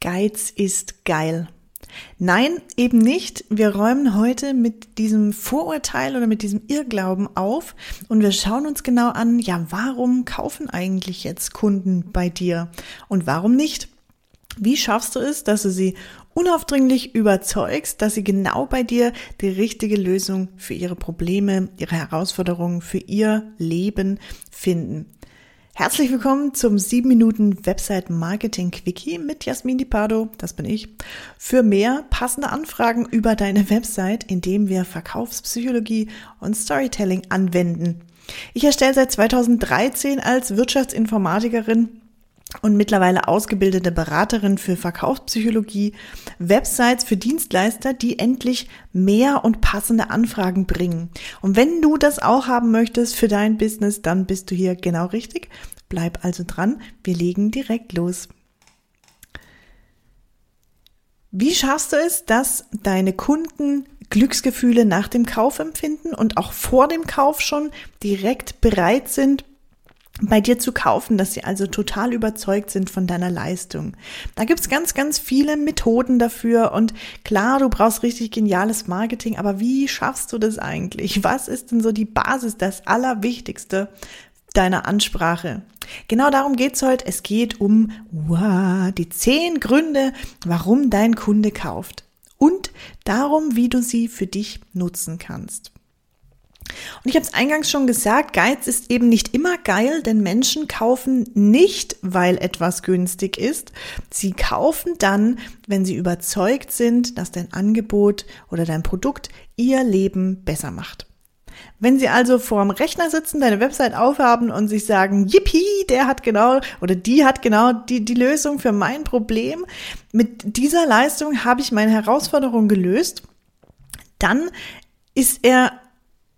Geiz ist geil. Nein, eben nicht. Wir räumen heute mit diesem Vorurteil oder mit diesem Irrglauben auf und wir schauen uns genau an, ja, warum kaufen eigentlich jetzt Kunden bei dir und warum nicht? Wie schaffst du es, dass du sie unaufdringlich überzeugst, dass sie genau bei dir die richtige Lösung für ihre Probleme, ihre Herausforderungen, für ihr Leben finden? Herzlich willkommen zum 7 Minuten Website Marketing Quickie mit Jasmin Di Pardo, das bin ich, für mehr passende Anfragen über deine Website, indem wir Verkaufspsychologie und Storytelling anwenden. Ich erstelle seit 2013 als Wirtschaftsinformatikerin und mittlerweile ausgebildete Beraterin für Verkaufspsychologie, Websites für Dienstleister, die endlich mehr und passende Anfragen bringen. Und wenn du das auch haben möchtest für dein Business, dann bist du hier genau richtig. Bleib also dran, wir legen direkt los. Wie schaffst du es, dass deine Kunden Glücksgefühle nach dem Kauf empfinden und auch vor dem Kauf schon direkt bereit sind, bei dir zu kaufen, dass sie also total überzeugt sind von deiner Leistung. Da gibt's ganz, ganz viele Methoden dafür und klar, du brauchst richtig geniales Marketing, aber wie schaffst du das eigentlich? Was ist denn so die Basis, das Allerwichtigste deiner Ansprache? Genau darum geht's heute. Es geht um wow, die zehn Gründe, warum dein Kunde kauft und darum, wie du sie für dich nutzen kannst. Und ich habe es eingangs schon gesagt, Geiz ist eben nicht immer geil, denn Menschen kaufen nicht, weil etwas günstig ist. Sie kaufen dann, wenn sie überzeugt sind, dass dein Angebot oder dein Produkt ihr Leben besser macht. Wenn Sie also vorm Rechner sitzen, deine Website aufhaben und sich sagen, yippie, der hat genau oder die hat genau die, die Lösung für mein Problem, mit dieser Leistung habe ich meine Herausforderung gelöst, dann ist er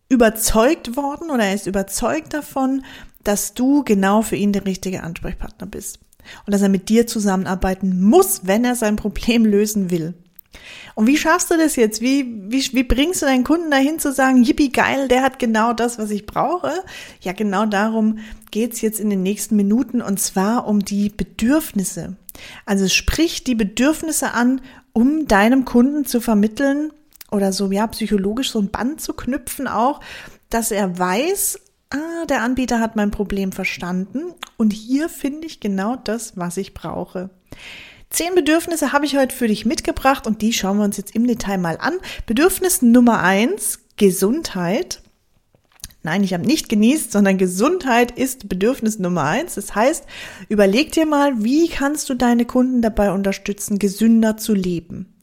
überzeugt worden oder er ist überzeugt davon, dass du genau für ihn der richtige Ansprechpartner bist. Und dass er mit dir zusammenarbeiten muss, wenn er sein Problem lösen will. Und wie schaffst du das jetzt? Wie, wie, wie bringst du deinen Kunden dahin zu sagen, yippie geil, der hat genau das, was ich brauche? Ja, genau darum geht's jetzt in den nächsten Minuten und zwar um die Bedürfnisse. Also sprich die Bedürfnisse an, um deinem Kunden zu vermitteln, oder so, ja, psychologisch so ein Band zu knüpfen auch, dass er weiß, ah, der Anbieter hat mein Problem verstanden und hier finde ich genau das, was ich brauche. Zehn Bedürfnisse habe ich heute für dich mitgebracht und die schauen wir uns jetzt im Detail mal an. Bedürfnis Nummer eins, Gesundheit. Nein, ich habe nicht genießt, sondern Gesundheit ist Bedürfnis Nummer eins. Das heißt, überleg dir mal, wie kannst du deine Kunden dabei unterstützen, gesünder zu leben?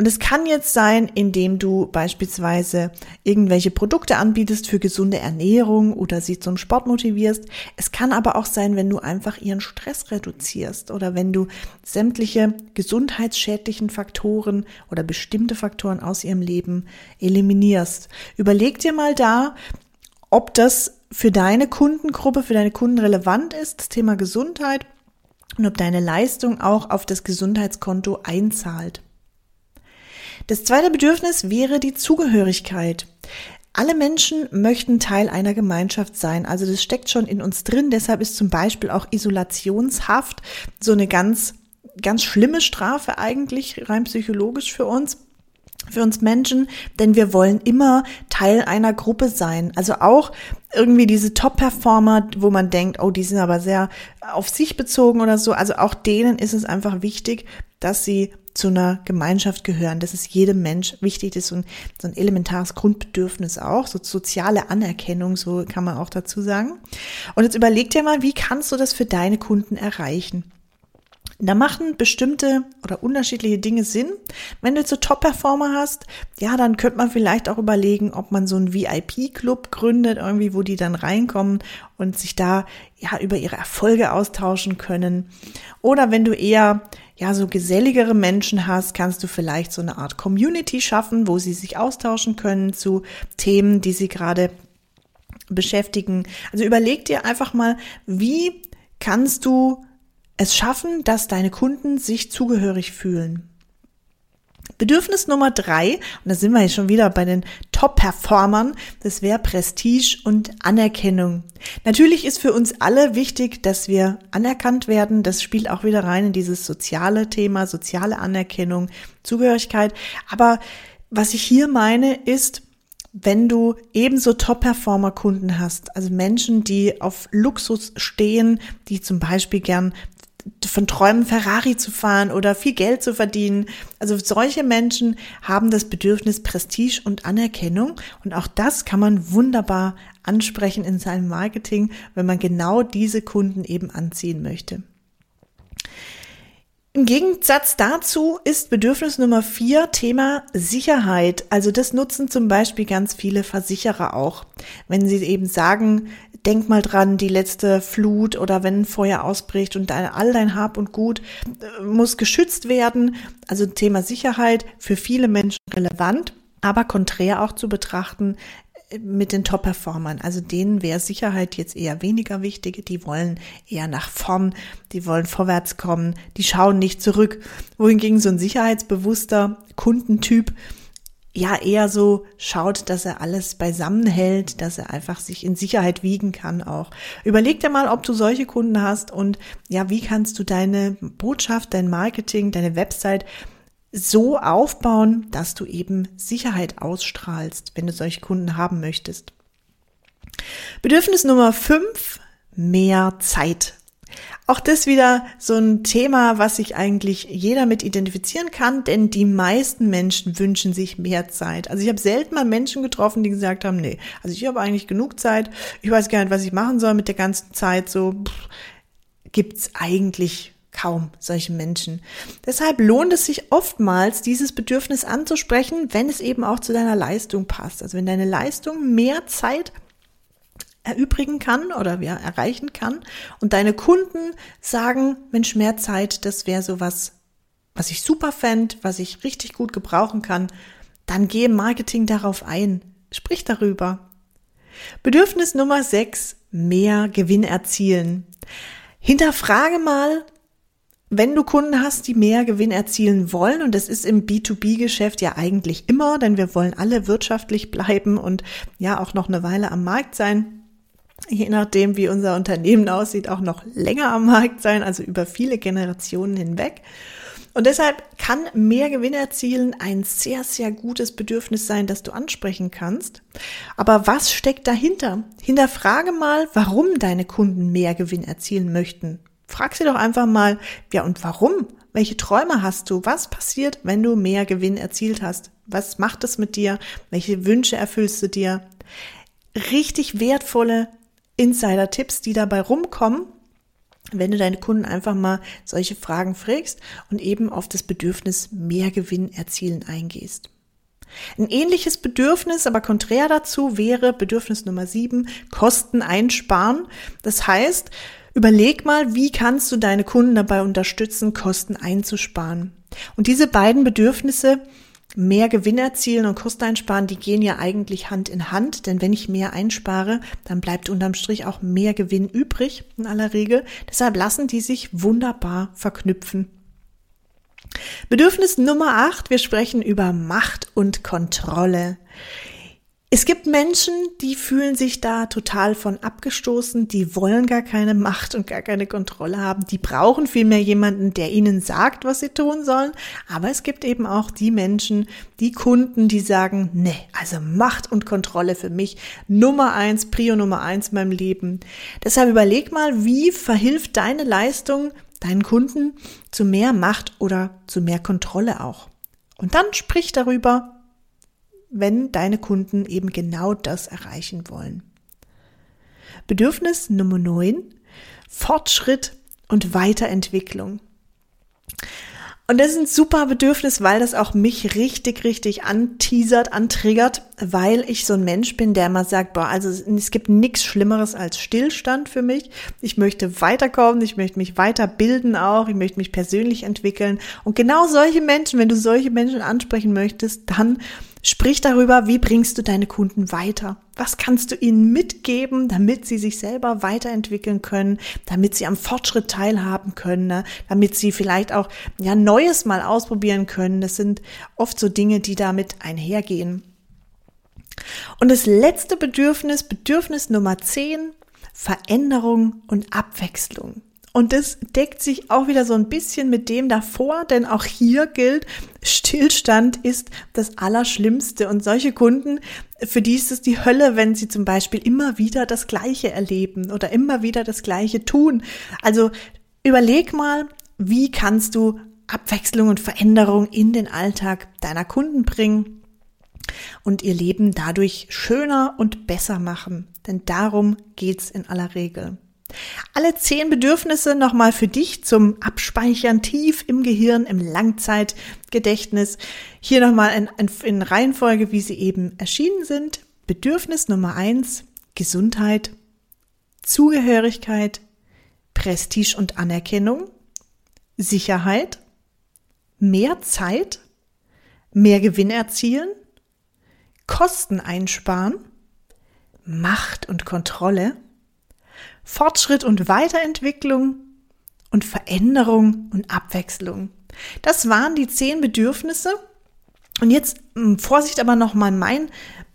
Und es kann jetzt sein, indem du beispielsweise irgendwelche Produkte anbietest für gesunde Ernährung oder sie zum Sport motivierst. Es kann aber auch sein, wenn du einfach ihren Stress reduzierst oder wenn du sämtliche gesundheitsschädlichen Faktoren oder bestimmte Faktoren aus ihrem Leben eliminierst. Überleg dir mal da, ob das für deine Kundengruppe, für deine Kunden relevant ist, das Thema Gesundheit und ob deine Leistung auch auf das Gesundheitskonto einzahlt. Das zweite Bedürfnis wäre die Zugehörigkeit. Alle Menschen möchten Teil einer Gemeinschaft sein. Also das steckt schon in uns drin. Deshalb ist zum Beispiel auch Isolationshaft so eine ganz, ganz schlimme Strafe eigentlich rein psychologisch für uns für uns Menschen, denn wir wollen immer Teil einer Gruppe sein. Also auch irgendwie diese Top-Performer, wo man denkt, oh, die sind aber sehr auf sich bezogen oder so. Also auch denen ist es einfach wichtig, dass sie zu einer Gemeinschaft gehören. Das ist jedem Mensch wichtig. Das ist so ein, so ein elementares Grundbedürfnis auch. So soziale Anerkennung, so kann man auch dazu sagen. Und jetzt überleg dir mal, wie kannst du das für deine Kunden erreichen? Da machen bestimmte oder unterschiedliche Dinge Sinn. Wenn du jetzt so Top-Performer hast, ja, dann könnte man vielleicht auch überlegen, ob man so einen VIP-Club gründet, irgendwie, wo die dann reinkommen und sich da ja über ihre Erfolge austauschen können. Oder wenn du eher ja so geselligere Menschen hast, kannst du vielleicht so eine Art Community schaffen, wo sie sich austauschen können zu Themen, die sie gerade beschäftigen. Also überleg dir einfach mal, wie kannst du es schaffen, dass deine Kunden sich zugehörig fühlen. Bedürfnis Nummer drei, und da sind wir jetzt schon wieder bei den Top-Performern, das wäre Prestige und Anerkennung. Natürlich ist für uns alle wichtig, dass wir anerkannt werden. Das spielt auch wieder rein in dieses soziale Thema, soziale Anerkennung, Zugehörigkeit. Aber was ich hier meine, ist, wenn du ebenso Top-Performer-Kunden hast, also Menschen, die auf Luxus stehen, die zum Beispiel gern von Träumen Ferrari zu fahren oder viel Geld zu verdienen. Also solche Menschen haben das Bedürfnis Prestige und Anerkennung und auch das kann man wunderbar ansprechen in seinem Marketing, wenn man genau diese Kunden eben anziehen möchte. Im Gegensatz dazu ist Bedürfnis Nummer vier Thema Sicherheit. Also das nutzen zum Beispiel ganz viele Versicherer auch. Wenn sie eben sagen, denk mal dran, die letzte Flut oder wenn ein Feuer ausbricht und all dein Hab und Gut äh, muss geschützt werden. Also Thema Sicherheit für viele Menschen relevant, aber konträr auch zu betrachten mit den Top-Performern. Also denen wäre Sicherheit jetzt eher weniger wichtig. Die wollen eher nach vorn, die wollen vorwärts kommen, die schauen nicht zurück. Wohingegen so ein sicherheitsbewusster Kundentyp ja eher so schaut, dass er alles beisammen hält, dass er einfach sich in Sicherheit wiegen kann auch. Überleg dir mal, ob du solche Kunden hast und ja, wie kannst du deine Botschaft, dein Marketing, deine Website so aufbauen, dass du eben Sicherheit ausstrahlst, wenn du solche Kunden haben möchtest. Bedürfnis Nummer fünf: mehr Zeit. Auch das wieder so ein Thema, was sich eigentlich jeder mit identifizieren kann, denn die meisten Menschen wünschen sich mehr Zeit. Also ich habe selten mal Menschen getroffen, die gesagt haben, nee, also ich habe eigentlich genug Zeit, ich weiß gar nicht, was ich machen soll mit der ganzen Zeit, so pff, gibt's eigentlich kaum solche Menschen. Deshalb lohnt es sich oftmals, dieses Bedürfnis anzusprechen, wenn es eben auch zu deiner Leistung passt. Also wenn deine Leistung mehr Zeit erübrigen kann oder ja, erreichen kann und deine Kunden sagen, Mensch, mehr Zeit, das wäre so was, ich super fände, was ich richtig gut gebrauchen kann, dann geh im Marketing darauf ein. Sprich darüber. Bedürfnis Nummer 6, mehr Gewinn erzielen. Hinterfrage mal, wenn du Kunden hast, die mehr Gewinn erzielen wollen, und das ist im B2B-Geschäft ja eigentlich immer, denn wir wollen alle wirtschaftlich bleiben und ja auch noch eine Weile am Markt sein, je nachdem, wie unser Unternehmen aussieht, auch noch länger am Markt sein, also über viele Generationen hinweg. Und deshalb kann mehr Gewinn erzielen ein sehr, sehr gutes Bedürfnis sein, das du ansprechen kannst. Aber was steckt dahinter? Hinterfrage mal, warum deine Kunden mehr Gewinn erzielen möchten. Frag sie doch einfach mal, ja und warum? Welche Träume hast du? Was passiert, wenn du mehr Gewinn erzielt hast? Was macht es mit dir? Welche Wünsche erfüllst du dir? Richtig wertvolle Insider-Tipps, die dabei rumkommen, wenn du deine Kunden einfach mal solche Fragen fragst und eben auf das Bedürfnis mehr Gewinn erzielen eingehst. Ein ähnliches Bedürfnis, aber konträr dazu wäre Bedürfnis Nummer sieben, Kosten einsparen. Das heißt, Überleg mal, wie kannst du deine Kunden dabei unterstützen, Kosten einzusparen. Und diese beiden Bedürfnisse, mehr Gewinn erzielen und Kosten einsparen, die gehen ja eigentlich Hand in Hand, denn wenn ich mehr einspare, dann bleibt unterm Strich auch mehr Gewinn übrig in aller Regel. Deshalb lassen die sich wunderbar verknüpfen. Bedürfnis Nummer acht: wir sprechen über Macht und Kontrolle. Es gibt Menschen, die fühlen sich da total von abgestoßen, die wollen gar keine Macht und gar keine Kontrolle haben, die brauchen vielmehr jemanden, der ihnen sagt, was sie tun sollen. Aber es gibt eben auch die Menschen, die Kunden, die sagen, nee, also Macht und Kontrolle für mich Nummer eins, Prio Nummer eins in meinem Leben. Deshalb überleg mal, wie verhilft deine Leistung deinen Kunden zu mehr Macht oder zu mehr Kontrolle auch. Und dann sprich darüber, wenn deine Kunden eben genau das erreichen wollen. Bedürfnis Nummer 9, Fortschritt und Weiterentwicklung. Und das ist ein super Bedürfnis, weil das auch mich richtig, richtig anteasert, antriggert, weil ich so ein Mensch bin, der immer sagt, boah, also es gibt nichts Schlimmeres als Stillstand für mich. Ich möchte weiterkommen, ich möchte mich weiterbilden auch, ich möchte mich persönlich entwickeln. Und genau solche Menschen, wenn du solche Menschen ansprechen möchtest, dann Sprich darüber, wie bringst du deine Kunden weiter? Was kannst du ihnen mitgeben, damit sie sich selber weiterentwickeln können, damit sie am Fortschritt teilhaben können, ne? damit sie vielleicht auch ja Neues mal ausprobieren können. Das sind oft so Dinge, die damit einhergehen. Und das letzte Bedürfnis, Bedürfnis Nummer 10, Veränderung und Abwechslung. Und das deckt sich auch wieder so ein bisschen mit dem davor, denn auch hier gilt, Stillstand ist das Allerschlimmste. Und solche Kunden, für die ist es die Hölle, wenn sie zum Beispiel immer wieder das Gleiche erleben oder immer wieder das Gleiche tun. Also überleg mal, wie kannst du Abwechslung und Veränderung in den Alltag deiner Kunden bringen und ihr Leben dadurch schöner und besser machen. Denn darum geht's in aller Regel. Alle zehn Bedürfnisse nochmal für dich zum Abspeichern tief im Gehirn, im Langzeitgedächtnis. Hier nochmal in, in, Reihenfolge, wie sie eben erschienen sind. Bedürfnis Nummer eins, Gesundheit, Zugehörigkeit, Prestige und Anerkennung, Sicherheit, mehr Zeit, mehr Gewinn erzielen, Kosten einsparen, Macht und Kontrolle, Fortschritt und Weiterentwicklung und Veränderung und Abwechslung. Das waren die zehn Bedürfnisse. Und jetzt hm, Vorsicht aber nochmal mein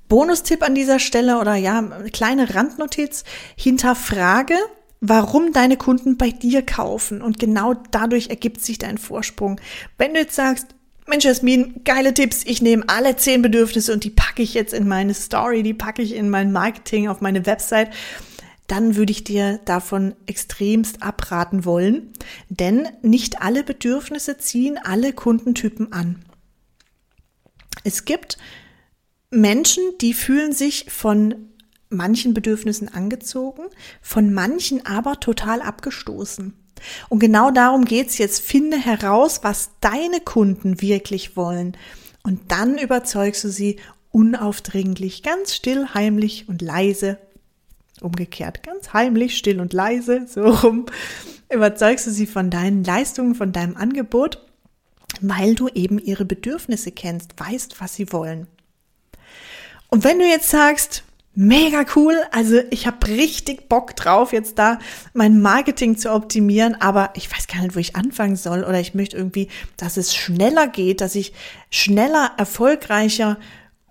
Bonustipp an dieser Stelle oder ja, kleine Randnotiz. Hinterfrage, warum deine Kunden bei dir kaufen. Und genau dadurch ergibt sich dein Vorsprung. Wenn du jetzt sagst, Mensch, Jasmin, geile Tipps. Ich nehme alle zehn Bedürfnisse und die packe ich jetzt in meine Story, die packe ich in mein Marketing auf meine Website dann würde ich dir davon extremst abraten wollen, denn nicht alle Bedürfnisse ziehen alle Kundentypen an. Es gibt Menschen, die fühlen sich von manchen Bedürfnissen angezogen, von manchen aber total abgestoßen. Und genau darum geht's jetzt. Finde heraus, was deine Kunden wirklich wollen. Und dann überzeugst du sie unaufdringlich, ganz still, heimlich und leise umgekehrt, ganz heimlich, still und leise, so rum, überzeugst du sie von deinen Leistungen, von deinem Angebot, weil du eben ihre Bedürfnisse kennst, weißt, was sie wollen. Und wenn du jetzt sagst, mega cool, also ich habe richtig Bock drauf, jetzt da mein Marketing zu optimieren, aber ich weiß gar nicht, wo ich anfangen soll oder ich möchte irgendwie, dass es schneller geht, dass ich schneller, erfolgreicher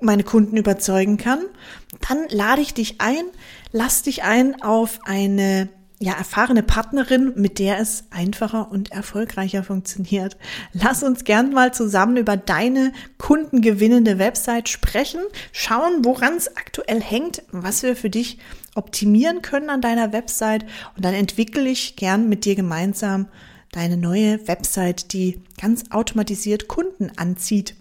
meine Kunden überzeugen kann, dann lade ich dich ein, lass dich ein auf eine ja, erfahrene Partnerin, mit der es einfacher und erfolgreicher funktioniert. Lass uns gern mal zusammen über deine kundengewinnende Website sprechen, schauen, woran es aktuell hängt, was wir für dich optimieren können an deiner Website und dann entwickle ich gern mit dir gemeinsam deine neue Website, die ganz automatisiert Kunden anzieht.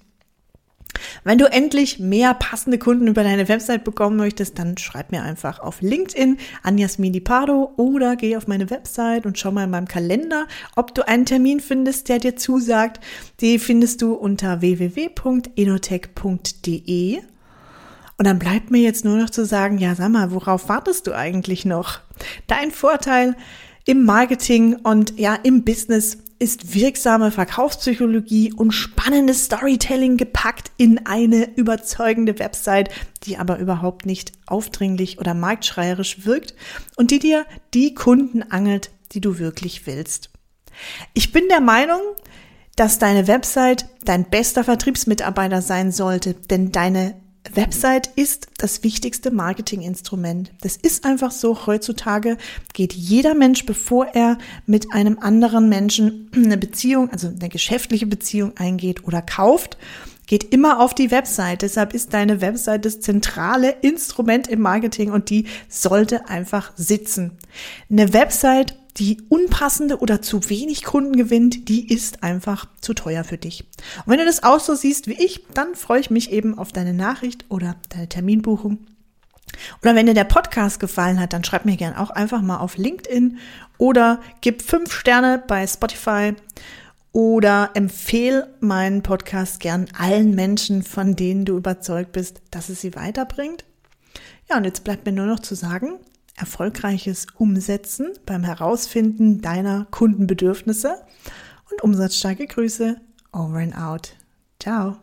Wenn du endlich mehr passende Kunden über deine Website bekommen möchtest, dann schreib mir einfach auf LinkedIn an Jasmini Pardo oder geh auf meine Website und schau mal in meinem Kalender, ob du einen Termin findest, der dir zusagt. Die findest du unter www.enotech.de. Und dann bleibt mir jetzt nur noch zu sagen, ja, sag mal, worauf wartest du eigentlich noch? Dein Vorteil im Marketing und ja, im Business ist wirksame Verkaufspsychologie und spannendes Storytelling gepackt in eine überzeugende Website, die aber überhaupt nicht aufdringlich oder marktschreierisch wirkt und die dir die Kunden angelt, die du wirklich willst. Ich bin der Meinung, dass deine Website dein bester Vertriebsmitarbeiter sein sollte, denn deine Website ist das wichtigste Marketinginstrument. Das ist einfach so. Heutzutage geht jeder Mensch, bevor er mit einem anderen Menschen eine Beziehung, also eine geschäftliche Beziehung eingeht oder kauft, geht immer auf die Website. Deshalb ist deine Website das zentrale Instrument im Marketing und die sollte einfach sitzen. Eine Website die unpassende oder zu wenig Kunden gewinnt, die ist einfach zu teuer für dich. Und wenn du das auch so siehst wie ich, dann freue ich mich eben auf deine Nachricht oder deine Terminbuchung. Oder wenn dir der Podcast gefallen hat, dann schreib mir gern auch einfach mal auf LinkedIn oder gib fünf Sterne bei Spotify oder empfehle meinen Podcast gern allen Menschen, von denen du überzeugt bist, dass es sie weiterbringt. Ja, und jetzt bleibt mir nur noch zu sagen, erfolgreiches Umsetzen beim Herausfinden deiner Kundenbedürfnisse und umsatzstarke Grüße. Over and out. Ciao.